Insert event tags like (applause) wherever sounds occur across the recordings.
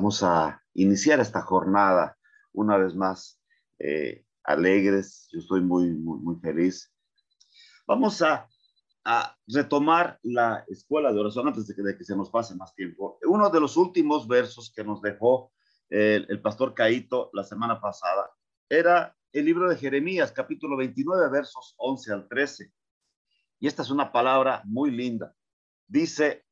Vamos a iniciar esta jornada una vez más eh, alegres. Yo estoy muy, muy, muy feliz. Vamos a, a, retomar la escuela de oración antes de que, de que, se nos pase más tiempo. Uno de los últimos versos que nos dejó el, el pastor Caito la semana pasada era el libro de Jeremías, capítulo 29, versos 11 al 13. Y esta es una palabra muy linda. Dice,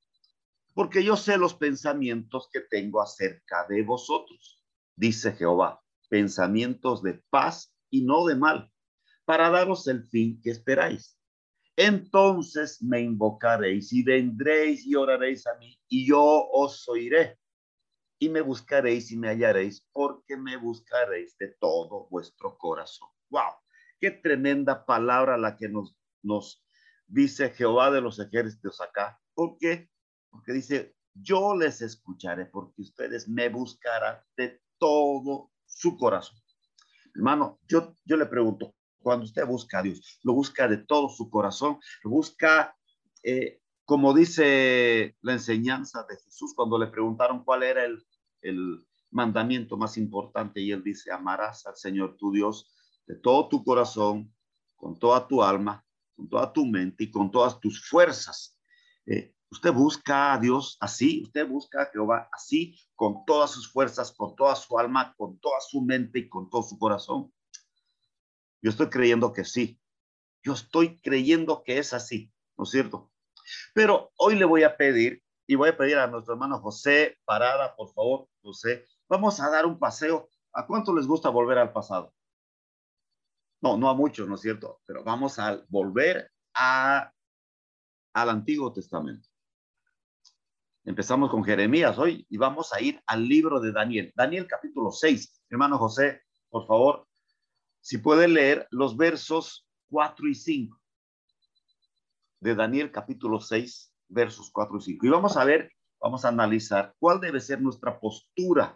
porque yo sé los pensamientos que tengo acerca de vosotros, dice Jehová, pensamientos de paz y no de mal, para daros el fin que esperáis. Entonces me invocaréis y vendréis y oraréis a mí, y yo os oiré. Y me buscaréis y me hallaréis, porque me buscaréis de todo vuestro corazón. ¡Wow! Qué tremenda palabra la que nos, dice Jehová de los ejércitos acá. ¿Por qué? Porque dice, yo les escucharé porque ustedes me buscarán de todo su corazón. Hermano, yo, yo le pregunto, cuando usted busca a Dios, lo busca de todo su corazón, lo busca, eh, como dice la enseñanza de Jesús, cuando le preguntaron cuál era el, el mandamiento más importante, y él dice, amarás al Señor tu Dios de todo tu corazón, con toda tu alma, con toda tu mente y con todas tus fuerzas. Eh, usted busca a Dios así, usted busca a Jehová así, con todas sus fuerzas, con toda su alma, con toda su mente y con todo su corazón. Yo estoy creyendo que sí. Yo estoy creyendo que es así, ¿no es cierto? Pero hoy le voy a pedir, y voy a pedir a nuestro hermano José Parada, por favor, José, vamos a dar un paseo. ¿A cuánto les gusta volver al pasado? No, no a muchos, ¿no es cierto? Pero vamos a volver al Antiguo Testamento. Empezamos con Jeremías hoy y vamos a ir al libro de Daniel. Daniel capítulo 6. Hermano José, por favor, si puede leer los versos 4 y 5 de Daniel capítulo 6, versos 4 y 5. Y vamos a ver, vamos a analizar cuál debe ser nuestra postura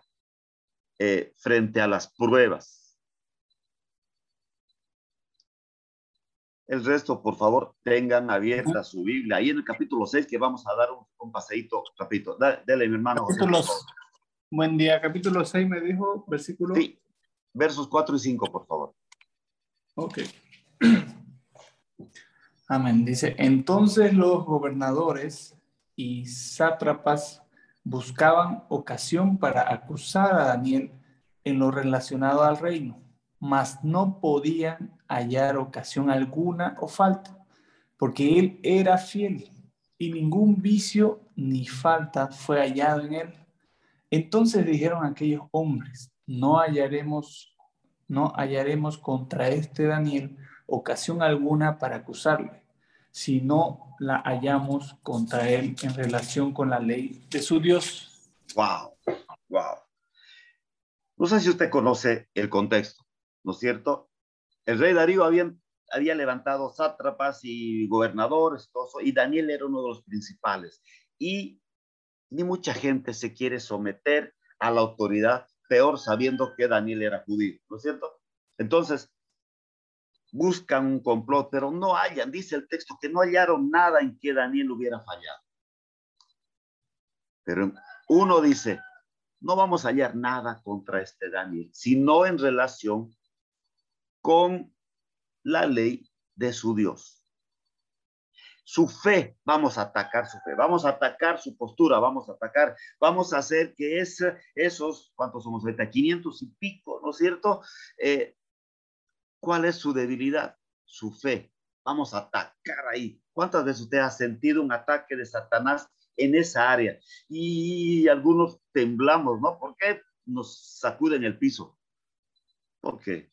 eh, frente a las pruebas. El resto, por favor, tengan abierta su Biblia. Ahí en el capítulo 6 que vamos a dar un, un paseíto rapidito. Dale, mi hermano. Capítulos. José, Buen día. Capítulo 6 me dijo, versículo. Sí, versos 4 y 5, por favor. Ok. (clears throat) Amén. Dice, entonces los gobernadores y sátrapas buscaban ocasión para acusar a Daniel en lo relacionado al reino, mas no podían hallar ocasión alguna o falta, porque él era fiel y ningún vicio ni falta fue hallado en él. Entonces dijeron aquellos hombres, no hallaremos, no hallaremos contra este Daniel ocasión alguna para acusarle, si no la hallamos contra él en relación con la ley de su Dios. Wow, wow. No sé si usted conoce el contexto, ¿no es cierto? El rey Darío había, había levantado sátrapas y gobernadores, todo y Daniel era uno de los principales. Y ni mucha gente se quiere someter a la autoridad, peor sabiendo que Daniel era judío, ¿no es cierto? Entonces, buscan un complot, pero no hallan, dice el texto, que no hallaron nada en que Daniel hubiera fallado. Pero uno dice, no vamos a hallar nada contra este Daniel, sino en relación con la ley de su Dios. Su fe, vamos a atacar su fe, vamos a atacar su postura, vamos a atacar, vamos a hacer que esos, ¿cuántos somos ahorita? 500 y pico, ¿no es cierto? Eh, ¿Cuál es su debilidad? Su fe. Vamos a atacar ahí. ¿Cuántas veces usted ha sentido un ataque de Satanás en esa área? Y algunos temblamos, ¿no? ¿Por qué nos sacuden el piso? ¿Por qué?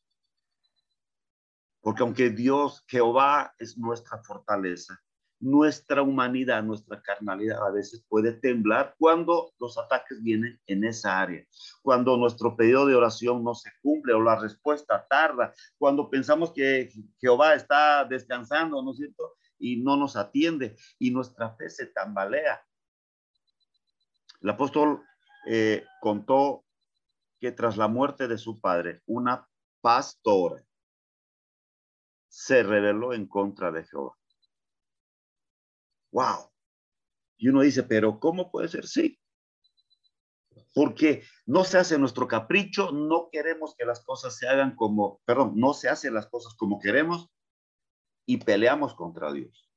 Porque aunque Dios, Jehová es nuestra fortaleza, nuestra humanidad, nuestra carnalidad a veces puede temblar cuando los ataques vienen en esa área, cuando nuestro pedido de oración no se cumple o la respuesta tarda, cuando pensamos que Jehová está descansando, ¿no es cierto? Y no nos atiende y nuestra fe se tambalea. El apóstol eh, contó que tras la muerte de su padre, una pastora se rebeló en contra de Jehová. Wow. Y uno dice, pero ¿cómo puede ser? Sí. porque no se hace nuestro capricho, no queremos que las cosas se hagan como, perdón, no se hacen las cosas como queremos y peleamos contra Dios.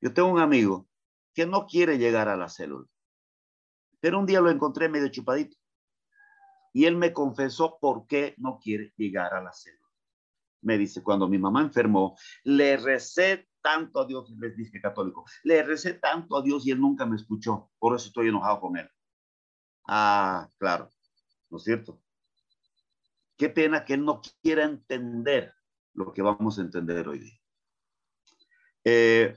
Yo tengo un amigo que no quiere llegar a la célula, pero un día lo encontré medio chupadito y él me confesó por qué no quiere llegar a la célula. Me dice, cuando mi mamá enfermó, le recé tanto a Dios, les dije católico, le recé tanto a Dios y él nunca me escuchó, por eso estoy enojado con él. Ah, claro, ¿no es cierto? Qué pena que él no quiera entender lo que vamos a entender hoy día. Eh,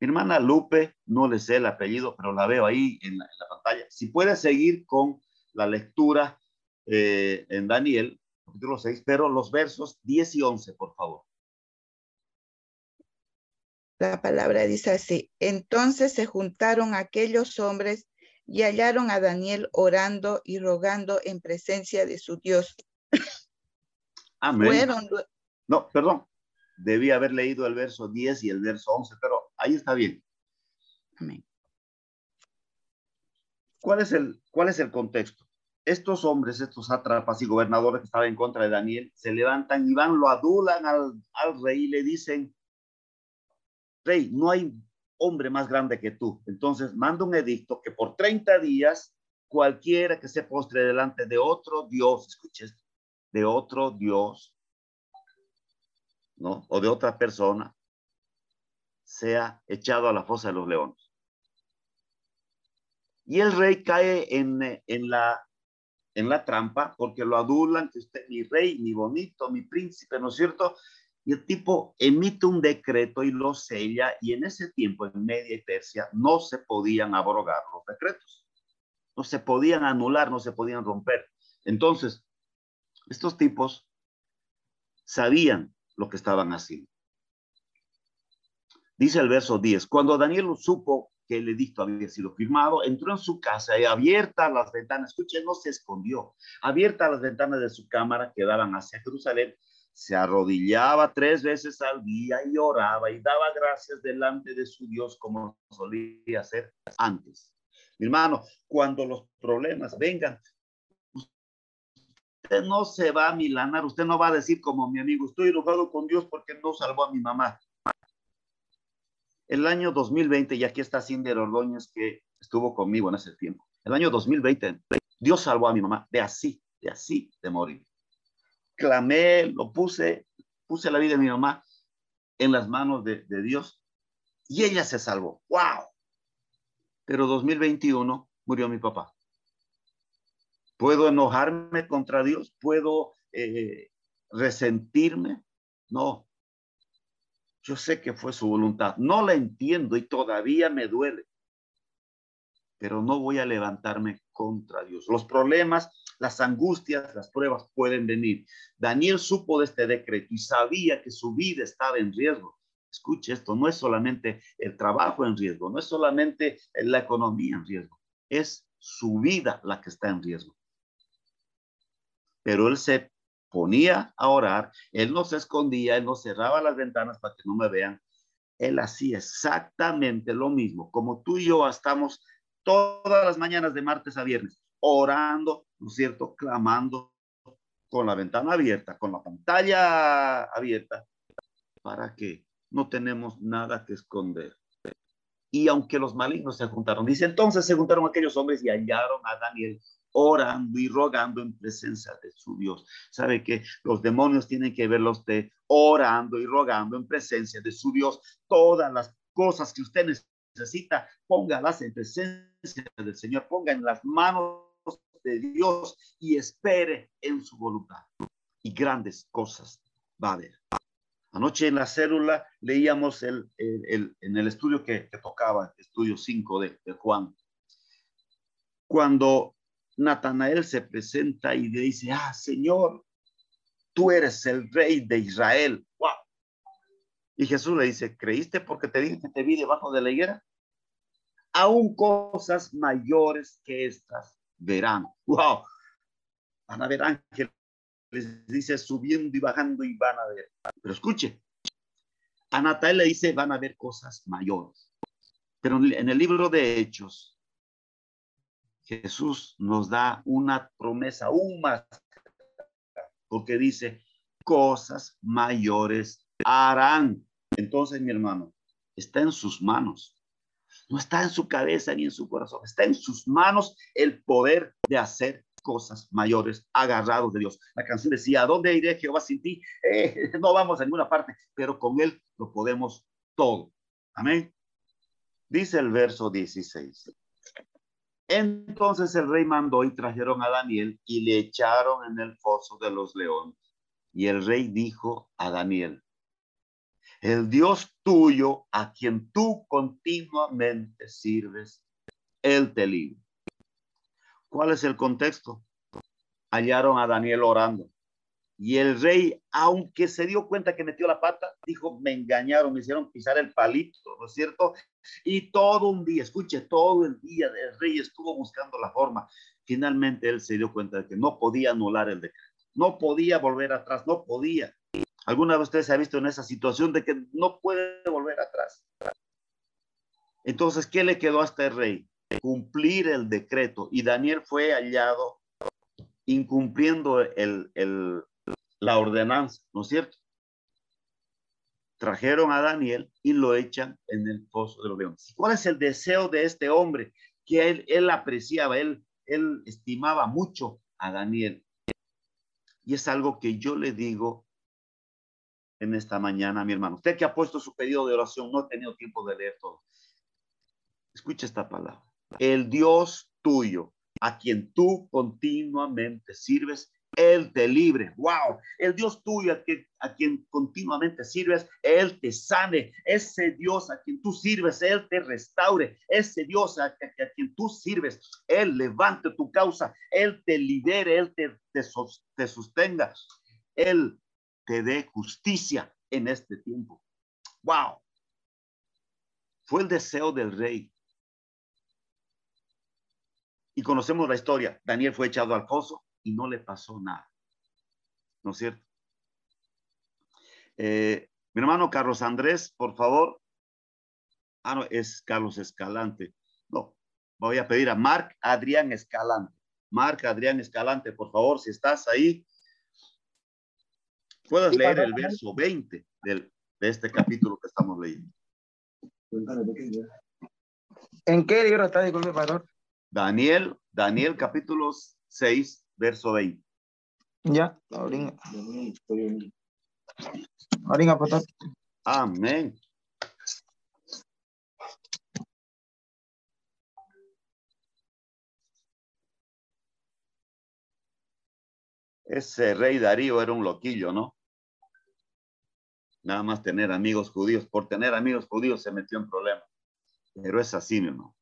mi hermana Lupe, no le sé el apellido, pero la veo ahí en la, pantalla. Si puede seguir con la lectura eh, en Daniel, capítulo 6, pero los versos 10 y 11, por favor. La palabra dice así, entonces se juntaron aquellos hombres y hallaron a Daniel orando y rogando en presencia de su Dios. (coughs) Amén. No, perdón, debí haber leído el verso 10 y el verso 11, pero ahí está bien. Amén. ¿Cuál es el, cuál es el contexto? Estos hombres, estos atrapas y gobernadores que estaban en contra de Daniel, se levantan y van, lo adulan al, al rey y le dicen, rey, no hay hombre más grande que tú. Entonces manda un edicto que por 30 días cualquiera que se postre delante de otro Dios, escuches, de otro Dios, ¿no? O de otra persona, sea echado a la fosa de los leones. Y el rey cae en, en, la, en la trampa porque lo adulan, que usted mi rey, mi bonito, mi príncipe, ¿no es cierto? Y el tipo emite un decreto y lo sella, y en ese tiempo en Media y Persia no se podían abrogar los decretos, no se podían anular, no se podían romper. Entonces, estos tipos sabían lo que estaban haciendo. Dice el verso 10, cuando Daniel supo que el edicto había sido firmado, entró en su casa y abierta las ventanas, escuchen, no se escondió, abierta las ventanas de su cámara que daban hacia Jerusalén, se arrodillaba tres veces al día y oraba y daba gracias delante de su Dios como solía hacer antes. Mi hermano, cuando los problemas vengan, usted no se va a milanar, usted no va a decir como mi amigo, estoy enojado con Dios porque no salvó a mi mamá. El año 2020, y aquí está Cinder Ordóñez que estuvo conmigo en ese tiempo, el año 2020, Dios salvó a mi mamá de así, de así, de morir clamé, lo puse, puse la vida de mi mamá en las manos de, Dios y ella se salvó. ¡Wow! Pero 2021 murió mi papá. ¿Puedo enojarme contra Dios? ¿Puedo eh, resentirme? No. Yo sé que fue su voluntad. No la entiendo y todavía me duele. Pero no voy a levantarme contra Dios. Los problemas las angustias, las pruebas pueden venir. Daniel supo de este decreto y sabía que su vida estaba en riesgo. Escuche esto, no es solamente el trabajo en riesgo, no es solamente la economía en riesgo, es su vida la que está en riesgo. Pero él se ponía a orar, él no se escondía, él no cerraba las ventanas para que no me vean. Él hacía exactamente lo mismo, como tú y yo estamos todas las mañanas de martes a viernes orando, ¿no es cierto? Clamando con la ventana abierta, con la pantalla abierta, para que no tenemos nada que esconder. Y aunque los malignos se juntaron, dice entonces se juntaron aquellos hombres y hallaron a Daniel orando y rogando en presencia de su Dios. ¿Sabe que los demonios tienen que verlo usted orando y rogando en presencia de su Dios? Todas las cosas que usted necesita, póngalas en presencia del Señor, ponga en las manos de Dios y espere en su voluntad. Y grandes cosas va a haber. Anoche en la célula leíamos el, en el estudio que, tocaba, estudio 5 de, Juan, cuando Natanael se presenta y le dice, ah, Señor, tú eres el rey de Israel. Wow. Y Jesús le dice, ¿creíste porque te dije que te vi debajo de la higuera? Aún cosas mayores que estas verán. ¡Wow! Van a ver ángeles, dice subiendo y bajando y van a ver. Pero escuche, a Natal le dice van a ver cosas mayores. Pero en el libro de Hechos, Jesús nos da una promesa aún más, porque dice, cosas mayores harán. Entonces, mi hermano, está en sus manos. No está en su cabeza ni en su corazón. Está en sus manos el poder de hacer cosas mayores agarrados de Dios. La canción decía, ¿a dónde iré Jehová sin ti? Eh, (laughs) no vamos a ninguna parte, pero con Él lo podemos todo. Amén. Dice el verso 16. Entonces el rey mandó y trajeron a Daniel y le echaron en el foso de los leones. Y el rey dijo a Daniel, el Dios tuyo a quien tú continuamente sirves, él te libre. ¿Cuál es el contexto? Hallaron a Daniel orando. Y el rey, aunque se dio cuenta que metió la pata, dijo, me engañaron, me hicieron pisar el palito, ¿no es cierto? Y todo un día, escuche, todo el día el rey estuvo buscando la forma. Finalmente él se dio cuenta de que no podía anular el decreto, no podía volver atrás, no podía. ¿Alguna de ustedes se ha visto en esa situación de que no puede volver atrás? Entonces, ¿qué le quedó a este rey? Cumplir el decreto. Y Daniel fue hallado incumpliendo el, el, la ordenanza, ¿no es cierto? Trajeron a Daniel y lo echan en el pozo de los leones. ¿Cuál es el deseo de este hombre? Que él, él apreciaba, él, él estimaba mucho a Daniel. Y es algo que yo le digo en esta mañana, mi hermano. Usted que ha puesto su pedido de oración, no ha tenido tiempo de leer todo. Escucha esta palabra. El Dios tuyo, a quien tú continuamente sirves, Él te libre. Wow. El Dios tuyo, a quien, continuamente sirves, Él te sane. Ese Dios a quien tú sirves, Él te restaure. Ese Dios a, quien tú sirves, Él levante tu causa. Él te libere, Él te, te, te sostenga. Él te dé justicia en este tiempo. Wow. Fue el deseo del rey. Y conocemos la historia. Daniel fue echado al pozo y no le pasó nada. ¿No es cierto? Eh, mi hermano Carlos Andrés, por favor. Ah, no, es Carlos Escalante. No, voy a pedir a Marc Adrián Escalante. Marc Adrián Escalante, por favor, si estás ahí, Puedes leer el verso 20 del, de este capítulo que estamos leyendo. ¿En qué libro está, disculpe, pastor? Daniel, Daniel capítulo 6, verso 20. Ya, ahorita. Ahorita, pastor. Amén. Ese rey Darío era un loquillo, ¿no? nada más tener amigos judíos. Por tener amigos judíos se metió en problemas. Pero es así, mi hermano.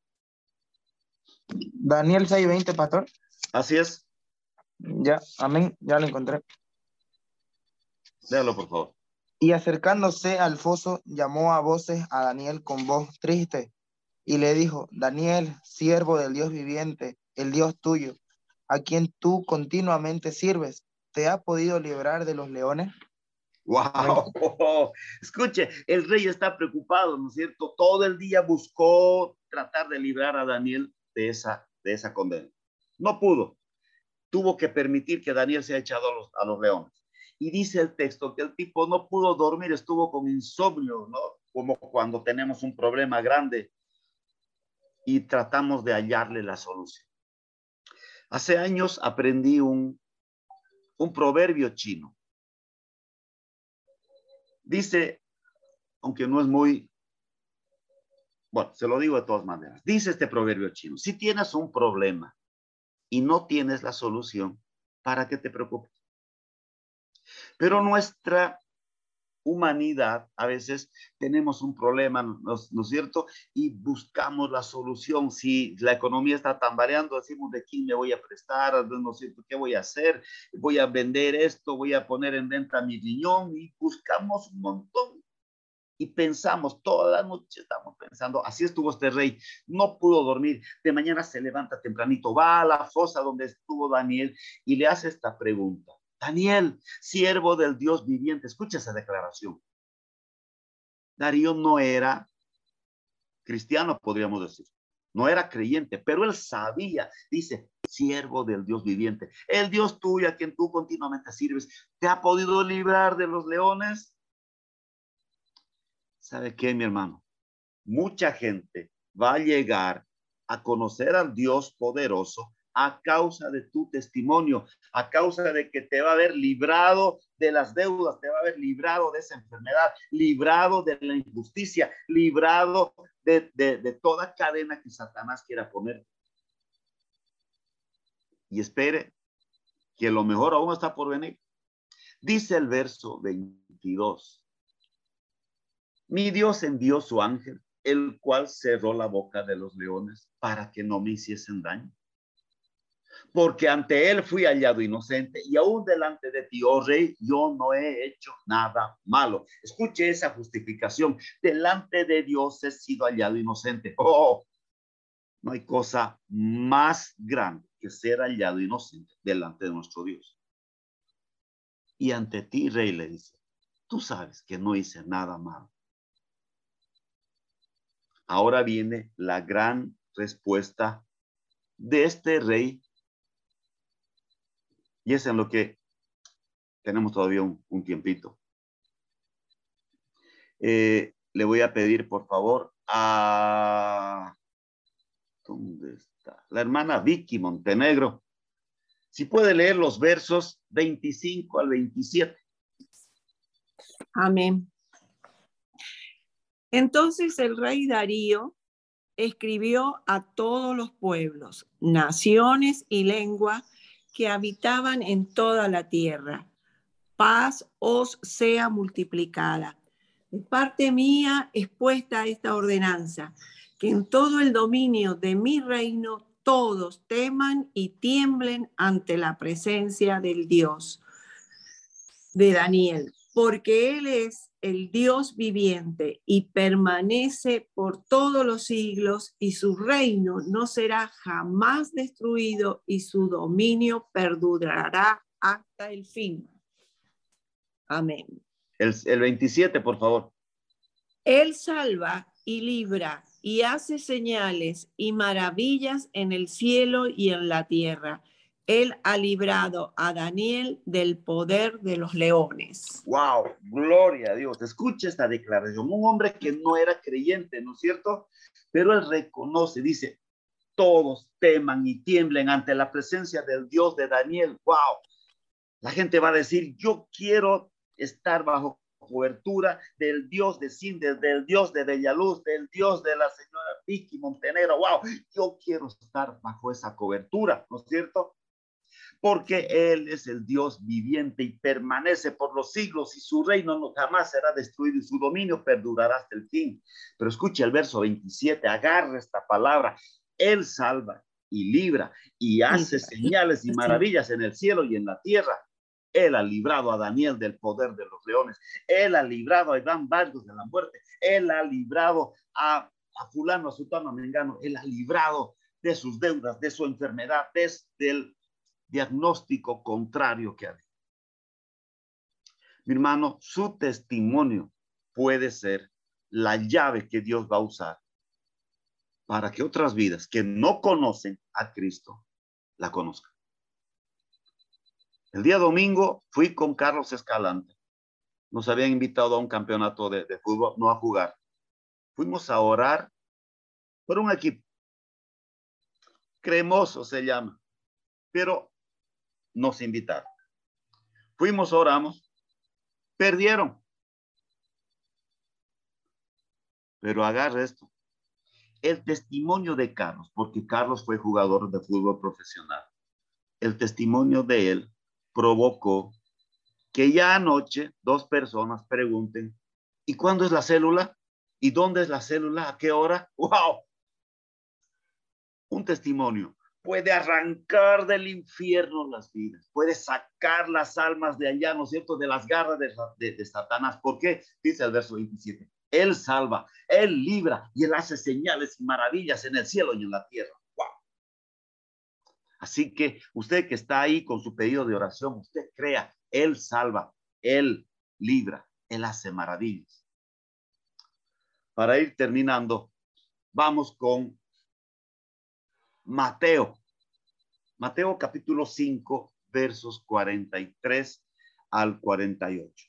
Daniel 6:20, pastor. Así es. Ya, amén, ya lo encontré. Léalo, por favor. Y acercándose al foso, llamó a voces a Daniel con voz triste y le dijo, Daniel, siervo del Dios viviente, el Dios tuyo, a quien tú continuamente sirves, ¿te ha podido librar de los leones? Wow, (laughs) escuche, el rey está preocupado, ¿no es cierto? Todo el día buscó tratar de librar a Daniel de esa, de esa condena. No pudo. Tuvo que permitir que Daniel sea echado a los, a los leones. Y dice el texto que el tipo no pudo dormir, estuvo con insomnio, ¿no? Como cuando tenemos un problema grande y tratamos de hallarle la solución. Hace años aprendí un, un proverbio chino Dice, aunque no es muy, bueno, se lo digo de todas maneras, dice este proverbio chino, si tienes un problema y no tienes la solución, ¿para qué te preocupes? Pero nuestra humanidad, a veces tenemos un problema, ¿no, es cierto? Y buscamos la solución. Si la economía está tambaleando, decimos de quién me voy a prestar, no sé qué voy a hacer, voy a vender esto, voy a poner en venta mi riñón y buscamos un montón. Y pensamos, toda la noche estamos pensando, así estuvo este rey, no pudo dormir, de mañana se levanta tempranito, va a la fosa donde estuvo Daniel y le hace esta pregunta Daniel, siervo del Dios viviente. Escucha esa declaración. Darío no era cristiano, podríamos decir. no era creyente, pero él sabía, dice, siervo del Dios viviente. El Dios tuyo a quien tú continuamente sirves, ¿te ha podido librar de los leones? ¿Sabe qué, mi hermano? Mucha gente va a llegar a conocer al Dios poderoso a causa de tu testimonio, a causa de que te va a haber librado de las deudas, te va a haber librado de esa enfermedad, librado de la injusticia, librado de, de toda cadena que Satanás quiera poner. Y espere que lo mejor aún está por venir. Dice el verso 22. Mi Dios envió su ángel, el cual cerró la boca de los leones para que no me hiciesen daño porque ante él fui hallado inocente y aún delante de ti, oh rey, yo no he hecho nada malo. Escuche esa justificación. Delante de Dios he sido hallado inocente. Oh, no hay cosa más grande que ser hallado inocente delante de nuestro Dios. Y ante ti, rey, le dice, tú sabes que no hice nada malo. Ahora viene la gran respuesta de este rey y es en lo que tenemos todavía un, tiempito. Eh, le voy a pedir, por favor, a... ¿Dónde está? La hermana Vicky Montenegro. Si puede leer los versos 25 al 27. Amén. Entonces el rey Darío escribió a todos los pueblos, naciones y lenguas que habitaban en toda la tierra. Paz os sea multiplicada. De parte mía es puesta esta ordenanza, que en todo el dominio de mi reino todos teman y tiemblen ante la presencia del Dios de Daniel, porque Él es el Dios viviente y permanece por todos los siglos y su reino no será jamás destruido y su dominio perdurará hasta el fin. Amén. El, el 27, por favor. Él salva y libra y hace señales y maravillas en el cielo y en la tierra él ha librado a Daniel del poder de los leones. Wow, gloria a Dios. Escucha esta declaración. Un hombre que no era creyente, ¿no es cierto? Pero él reconoce, dice, todos teman y tiemblen ante la presencia del Dios de Daniel. Wow. La gente va a decir, yo quiero estar bajo cobertura del Dios de Sindes, del Dios de Bellaluz, del Dios de la señora Vicky Montenegro. Wow, yo quiero estar bajo esa cobertura, ¿no es cierto? Porque Él es el Dios viviente y permanece por los siglos y su reino no jamás será destruido y su dominio perdurará hasta el fin. Pero escuche el verso 27, agarra esta palabra. Él salva y libra y hace señales y maravillas en el cielo y en la tierra. Él ha librado a Daniel del poder de los leones. Él ha librado a Iván Vargas de la muerte. Él ha librado a, a fulano, a sutano, a mengano. Él ha librado de sus deudas, de su enfermedad, desde el diagnóstico contrario que había. Mi hermano, su testimonio puede ser la llave que Dios va a usar para que otras vidas que no conocen a Cristo la conozcan. El día domingo fui con Carlos Escalante. Nos habían invitado a un campeonato de, de fútbol, no a jugar. Fuimos a orar por un equipo. Cremoso se llama. Pero nos invitaron. Fuimos, oramos, perdieron. Pero agarra esto. El testimonio de Carlos, porque Carlos fue jugador de fútbol profesional. El testimonio de él provocó que ya anoche dos personas pregunten, ¿y cuándo es la célula? ¿Y dónde es la célula? ¿A qué hora? (laughs) ¡Wow! Un testimonio puede arrancar del infierno las vidas, puede sacar las almas de allá, ¿no es cierto?, de las garras de, Satanás. ¿Por qué? Dice el verso 27. Él salva, Él libra y Él hace señales y maravillas en el cielo y en la tierra. Así que usted que está ahí con su pedido de oración, usted crea, Él salva, Él libra, Él hace maravillas. Para ir terminando, vamos con Mateo. Mateo capítulo 5, versos 43 al 48.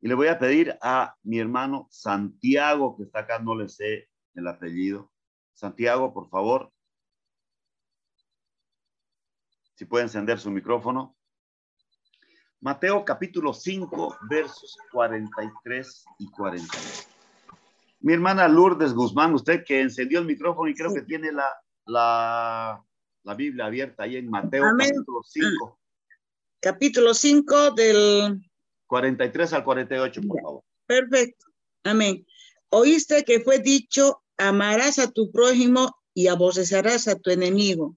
Y le voy a pedir a mi hermano Santiago, que está acá, no le sé el apellido. Santiago, por favor. Si puede encender su micrófono. Mateo capítulo 5, versos 43 y 48. Mi hermana Lourdes Guzmán, usted que encendió el micrófono y creo que tiene la, la, la, Biblia abierta ahí en Mateo capítulo 5. Capítulo 5 del 43 al 48, por favor. Perfecto. Amén. Oíste que fue dicho, amarás a tu prójimo y aborrecerás a tu enemigo.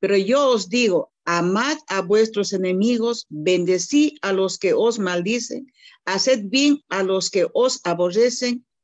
Pero yo os digo, amad a vuestros enemigos, bendecí a los que os maldicen, haced bien a los que os aborrecen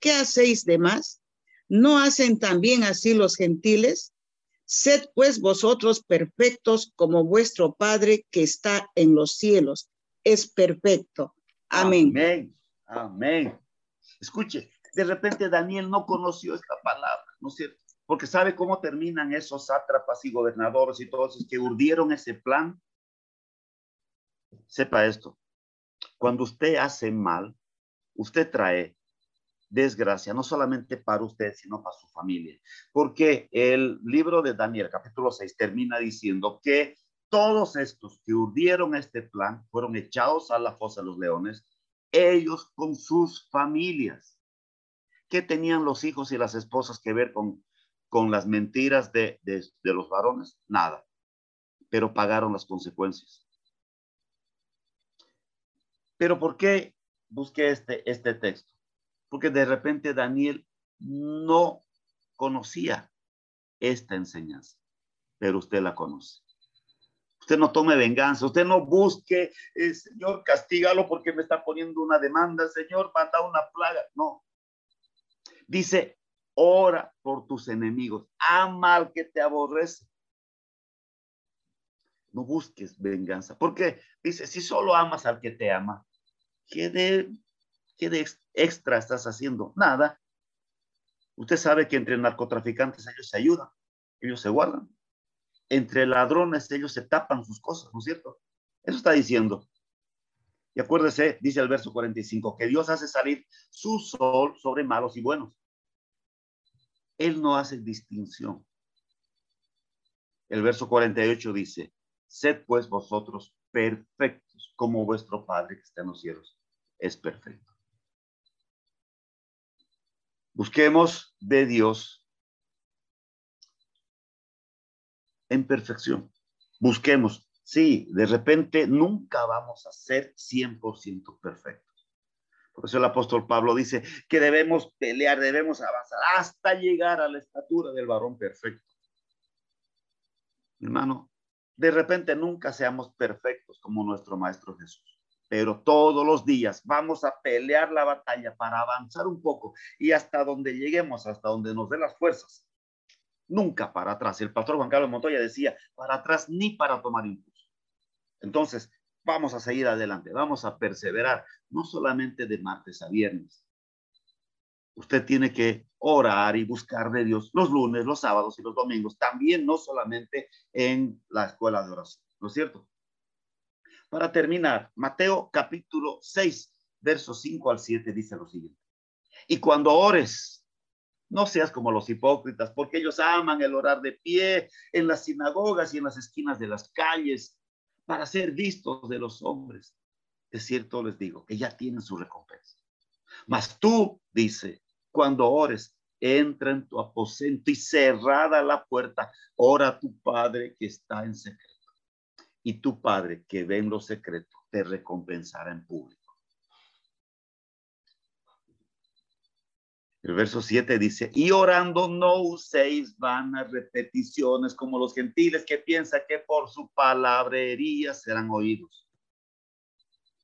¿qué hacéis de más? ¿No hacen también así los gentiles? Sed pues vosotros perfectos como vuestro Padre que está en los cielos es perfecto. Amén. Amén. Amén. Escuche, de repente Daniel no conoció esta palabra, ¿no es cierto? Porque sabe cómo terminan esos sátrapas y gobernadores y todos los que urdieron ese plan. Sepa esto, cuando usted hace mal, usted trae desgracia, no solamente para usted, sino para su familia. Porque el libro de Daniel, capítulo 6, termina diciendo que todos estos que urdieron este plan fueron echados a la fosa de los leones, ellos con sus familias. ¿Qué tenían los hijos y las esposas que ver con, con las mentiras de, de, de los varones? Nada, pero pagaron las consecuencias. Pero ¿por qué busqué este, este texto? Porque de repente Daniel no conocía esta enseñanza, pero usted la conoce. Usted no tome venganza, usted no busque, eh, Señor, castígalo porque me está poniendo una demanda, Señor, manda una plaga. No. Dice, ora por tus enemigos, ama al que te aborrece. No busques venganza, porque dice, si solo amas al que te ama, ¿qué de ¿Qué de extra estás haciendo? Nada. Usted sabe que entre narcotraficantes ellos se ayudan, ellos se guardan. Entre ladrones ellos se tapan sus cosas, ¿no es cierto? Eso está diciendo. Y acuérdese, dice el verso 45, que Dios hace salir su sol sobre malos y buenos. Él no hace distinción. El verso 48 dice, sed pues vosotros perfectos como vuestro Padre que está en los cielos es perfecto. Busquemos de Dios en perfección. Busquemos. Sí, de repente nunca vamos a ser 100% perfectos. Por eso el apóstol Pablo dice que debemos pelear, debemos avanzar hasta llegar a la estatura del varón perfecto. Hermano, de repente nunca seamos perfectos como nuestro Maestro Jesús pero todos los días vamos a pelear la batalla para avanzar un poco y hasta donde lleguemos, hasta donde nos dé las fuerzas. Nunca para atrás. El pastor Juan Carlos Montoya decía, para atrás ni para tomar impulso. Entonces, vamos a seguir adelante, vamos a perseverar, no solamente de martes a viernes. Usted tiene que orar y buscar de Dios los lunes, los sábados y los domingos, también no solamente en la escuela de oración, ¿no es cierto? Para terminar, Mateo capítulo 6, versos 5 al 7 dice lo siguiente. Y cuando ores, no seas como los hipócritas, porque ellos aman el orar de pie en las sinagogas y en las esquinas de las calles para ser vistos de los hombres. De cierto les digo que ya tienen su recompensa. Mas tú, dice, cuando ores, entra en tu aposento y cerrada la puerta, ora a tu Padre que está en secreto y tu Padre que ve en lo secreto te recompensará en público. El verso 7 dice, y orando no uséis vanas repeticiones como los gentiles que piensan que por su palabrería serán oídos.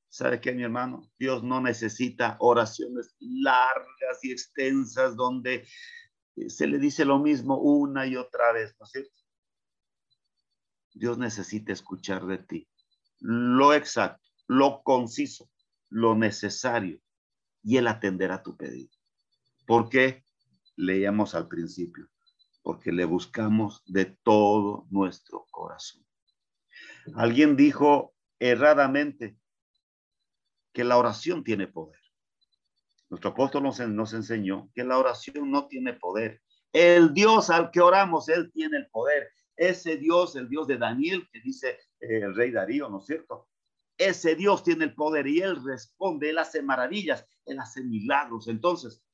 ¿Sabe qué, mi hermano? Dios no necesita oraciones largas y extensas donde se le dice lo mismo una y otra vez, ¿no es cierto? Dios necesita escuchar de ti lo exacto, lo conciso, lo necesario, y Él atenderá tu pedido. ¿Por qué? Leíamos al principio, porque le buscamos de todo nuestro corazón. Alguien dijo erradamente que la oración tiene poder. Nuestro apóstol nos, nos enseñó que la oración no tiene poder. El Dios al que oramos, Él tiene el poder. Ese Dios, el Dios de Daniel, que dice eh, el rey Darío, ¿no es cierto? Ese Dios tiene el poder y Él responde, Él hace maravillas, Él hace milagros. Entonces,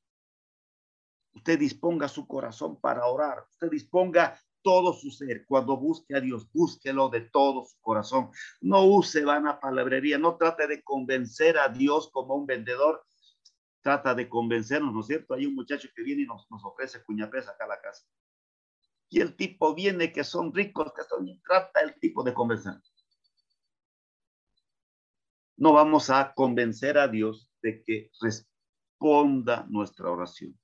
usted disponga su corazón para orar, usted disponga todo su ser. Cuando busque a Dios, búsquelo de todo su corazón. No use vana palabrería, no trate de convencer a Dios como un vendedor. Trata de convencernos, ¿no es cierto? Hay un muchacho que viene y nos, ofrece cuñapés acá a la casa. Y el tipo viene que son ricos, que son, y trata el tipo de convencer. No vamos a convencer a Dios de que responda nuestra oración.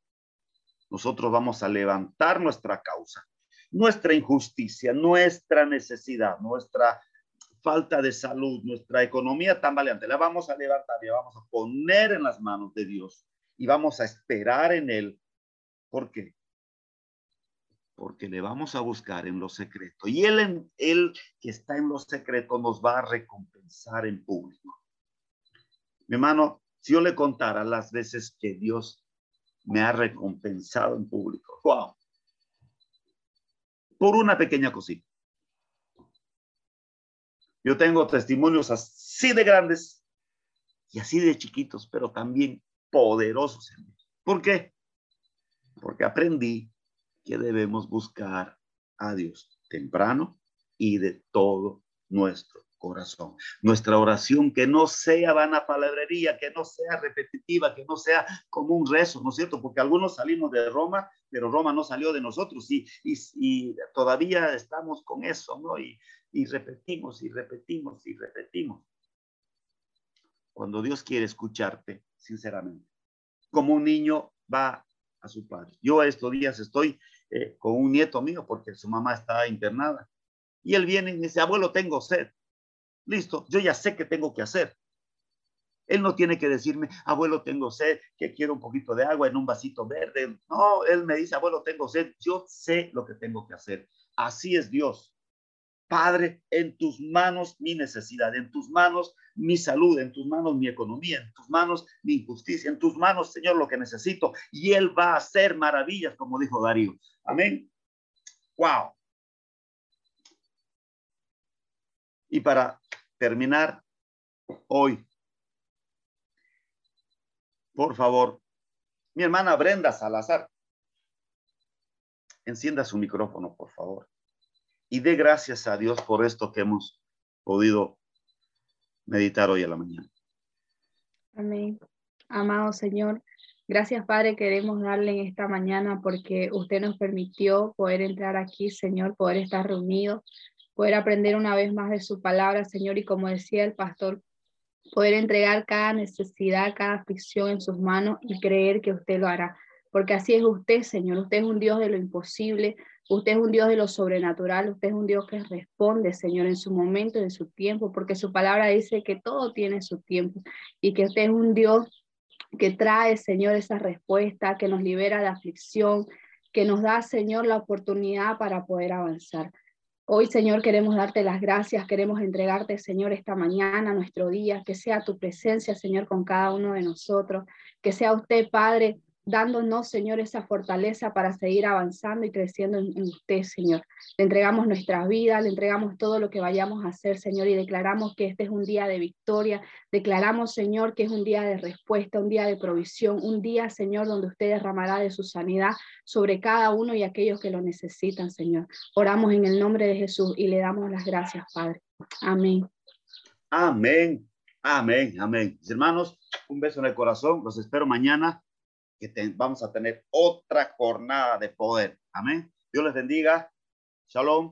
Nosotros vamos a levantar nuestra causa, nuestra injusticia, nuestra necesidad, nuestra falta de salud, nuestra economía tan valiente, la vamos a levantar y la vamos a poner en las manos de Dios y vamos a esperar en Él. ¿Por qué? Porque le vamos a buscar en lo secreto y Él, él que está en lo secreto nos va a recompensar en público. Mi hermano, si yo le contara las veces que Dios me ha recompensado en público, wow, por una pequeña cosita. Yo tengo testimonios así de grandes y así de chiquitos, pero también poderosos. ¿Por qué? Porque aprendí que debemos buscar a Dios temprano y de todo nuestro corazón. Nuestra oración que no sea vana palabrería, que no sea repetitiva, que no sea como un rezo, ¿no es cierto? Porque algunos salimos de Roma, pero Roma no salió de nosotros y, y, todavía estamos con eso, ¿no? Y, y repetimos y repetimos y repetimos. Cuando Dios quiere escucharte, sinceramente, como un niño va a su padre. Yo estos días estoy eh, con un nieto mío porque su mamá está internada. Y él viene y dice, abuelo, tengo sed. Listo, yo ya sé qué tengo que hacer. Él no tiene que decirme, abuelo, tengo sed, que quiero un poquito de agua en un vasito verde. No, él me dice, abuelo, tengo sed. Yo sé lo que tengo que hacer. Así es Dios. Padre, en tus manos mi necesidad, en tus manos mi salud, en tus manos mi economía, en tus manos mi injusticia, en tus manos, Señor, lo que necesito. Y Él va a hacer maravillas, como dijo Darío. Amén. Wow. Y para terminar hoy, por favor, mi hermana Brenda Salazar, encienda su micrófono, por favor, y dé gracias a Dios por esto que hemos podido meditar hoy a la mañana. Amén. Amado Señor, gracias Padre, queremos darle en esta mañana porque usted nos permitió poder entrar aquí, Señor, poder estar reunidos poder aprender una vez más de su palabra, Señor, y como decía el pastor, poder entregar cada necesidad, cada aflicción en sus manos y creer que usted lo hará. Porque así es usted, Señor. Usted es un Dios de lo imposible, usted es un Dios de lo sobrenatural, usted es un Dios que responde, Señor, en su momento, en su tiempo, porque su palabra dice que todo tiene su tiempo y que usted es un Dios que trae, Señor, esa respuesta, que nos libera de aflicción, que nos da, Señor, la oportunidad para poder avanzar. Hoy, Señor, queremos darte las gracias, queremos entregarte, Señor, esta mañana, nuestro día, que sea tu presencia, Señor, con cada uno de nosotros, que sea usted, Padre, dándonos, Señor, esa fortaleza para seguir avanzando y creciendo en, usted, Señor. Le entregamos nuestra vida, le entregamos todo lo que vayamos a hacer, Señor, y declaramos que este es un día de victoria. Declaramos, Señor, que es un día de respuesta, un día de provisión, un día, Señor, donde usted derramará de su sanidad sobre cada uno y aquellos que lo necesitan, Señor. Oramos en el nombre de Jesús y le damos las gracias, Padre. Amén. Amén. Amén. Amén. Hermanos, un beso en el corazón. Los espero mañana que vamos a tener otra jornada de poder. Amén. Dios les bendiga. Shalom.